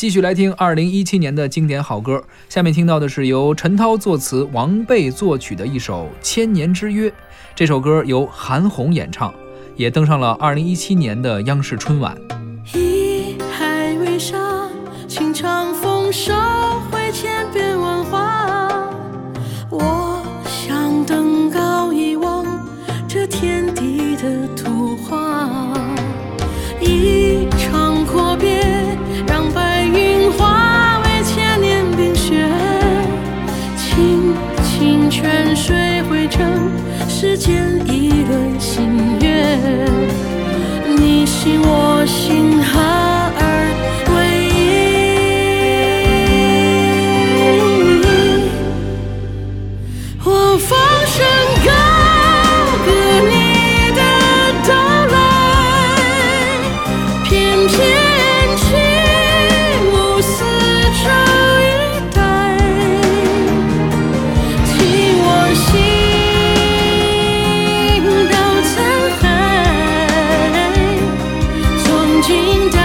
继续来听二零一七年的经典好歌。下面听到的是由陈涛作词、王贝作曲的一首《千年之约》。这首歌由韩红演唱，也登上了二零一七年的央视春晚。一海为沙，情长风梢风声高歌你的到来，翩翩起舞四周一带，听我心到沧海，曾经的。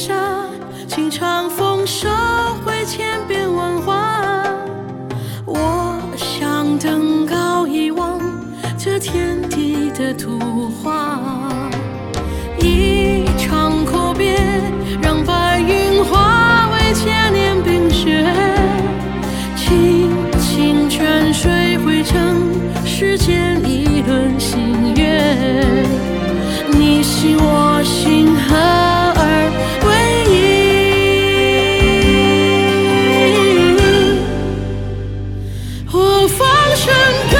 沙，情长风收回千变万化。我想登高一望，这天地的图画。山歌